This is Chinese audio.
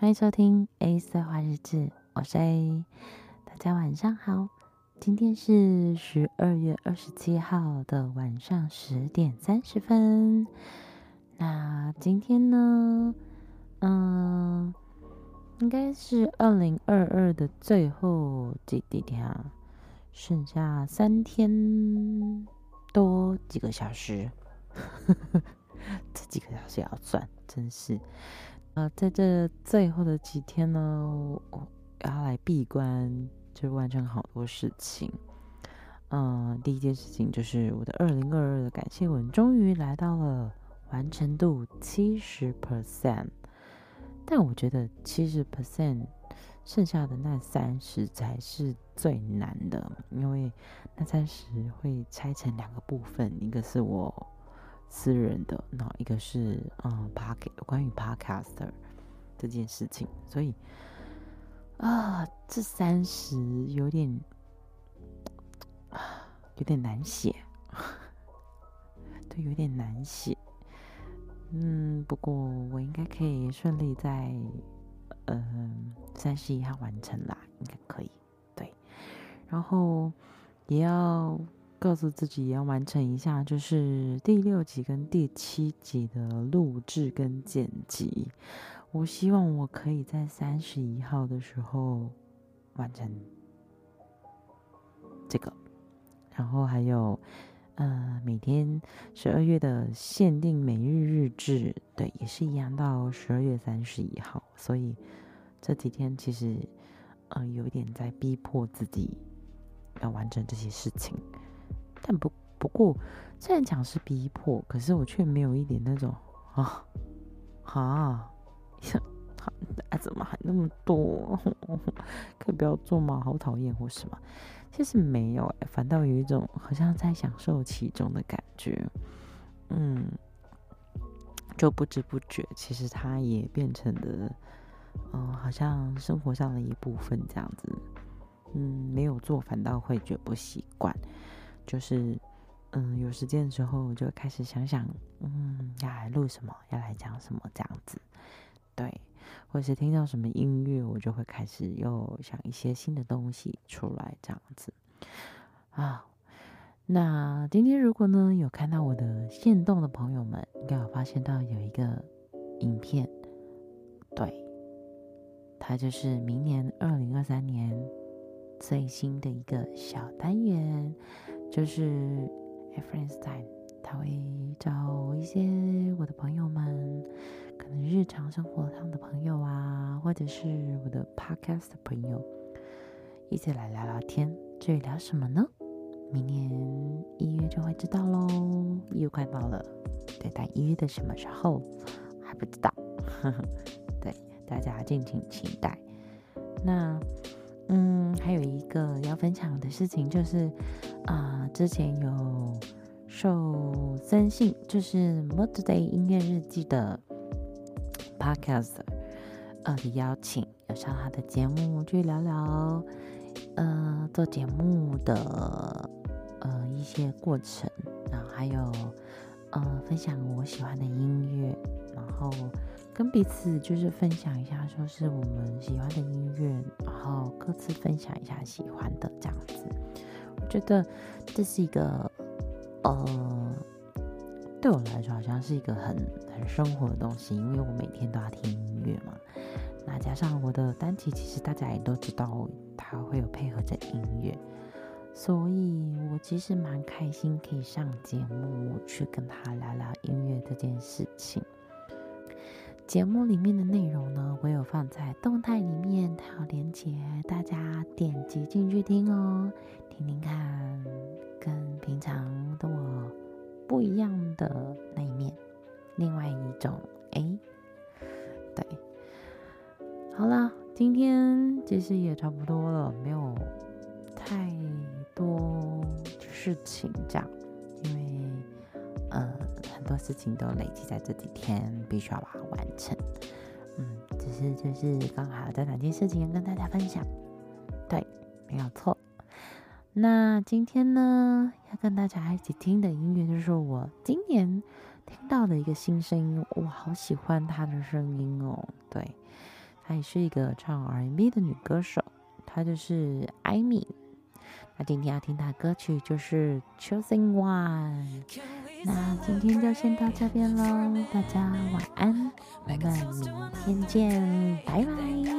欢迎收听 A 色话日志，我是 A，大家晚上好。今天是十二月二十七号的晚上十点三十分。那今天呢，嗯，应该是二零二二的最后几几天啊，剩下三天多几个小时，这几个小时也要算，真是。呃，在这最后的几天呢，我要来闭关，就完成好多事情。嗯、第一件事情就是我的二零二二的感谢文终于来到了完成度七十 percent，但我觉得七十 percent 剩下的那三十才是最难的，因为那三十会拆成两个部分，一个是我。私人的，那一个是嗯，Podcast 关于 Podcaster 这件事情，所以啊，这三十有点，有点难写，对，有点难写。嗯，不过我应该可以顺利在嗯三十一号完成啦，应该可以。对，然后也要。告诉自己要完成一下，就是第六集跟第七集的录制跟剪辑。我希望我可以在三十一号的时候完成这个。然后还有，呃，每天十二月的限定每日日志，对，也是一样到十二月三十一号。所以这几天其实，呃，有一点在逼迫自己要完成这些事情。但不不过，虽然讲是逼迫，可是我却没有一点那种啊啊，啊怎么还那么多？可以不要做吗？好讨厌或什么？其实没有哎，反倒有一种好像在享受其中的感觉。嗯，就不知不觉，其实它也变成了，嗯，好像生活上的一部分这样子。嗯，没有做反倒会觉不习惯。就是，嗯，有时间的时候，我就开始想想，嗯，要来录什么，要来讲什么这样子，对，或是听到什么音乐，我就会开始又想一些新的东西出来这样子，啊，那今天如果呢有看到我的线动的朋友们，应该有发现到有一个影片，对，它就是明年二零二三年最新的一个小单元。就是 Friends Time，他会找一些我的朋友们，可能日常生活上的朋友啊，或者是我的 Podcast 的朋友，一起来聊聊天。至于聊什么呢？明年一月就会知道喽，一月快到了，对，但一月的什么时候还不知道，呵呵，对，大家敬请期待。那。嗯，还有一个要分享的事情就是，啊、之前有受森信，就是 Mother Day 音乐日记的 Podcast 呃的邀请，有上他的节目去聊聊，呃，做节目的呃一些过程，然后还有呃分享我喜欢的音乐，然后。跟彼此就是分享一下，说是我们喜欢的音乐，然后各自分享一下喜欢的这样子。我觉得这是一个，呃，对我来说好像是一个很很生活的东西，因为我每天都要听音乐嘛。那加上我的单曲，其实大家也都知道，它会有配合着音乐，所以我其实蛮开心可以上节目去跟他聊聊音乐这件事情。节目里面的内容呢，我有放在动态里面，它有连接，大家点击进去听哦，听听看，跟平常的我不一样的那一面，另外一种哎，对，好了，今天其实也差不多了，没有太多事情讲，因为呃。多事情都累积在这几天，必须要把它完成。嗯，只是就是刚好这两件事情跟大家分享。对，没有错。那今天呢，要跟大家一起听的音乐，就是我今年听到的一个新声音，我好喜欢她的声音哦。对，她也是一个唱 R&B 的女歌手，她就是艾米。那今天要听她歌曲就是《Chosen One》。那今天就先到这边喽，大家晚安，我们明天见，拜拜。大。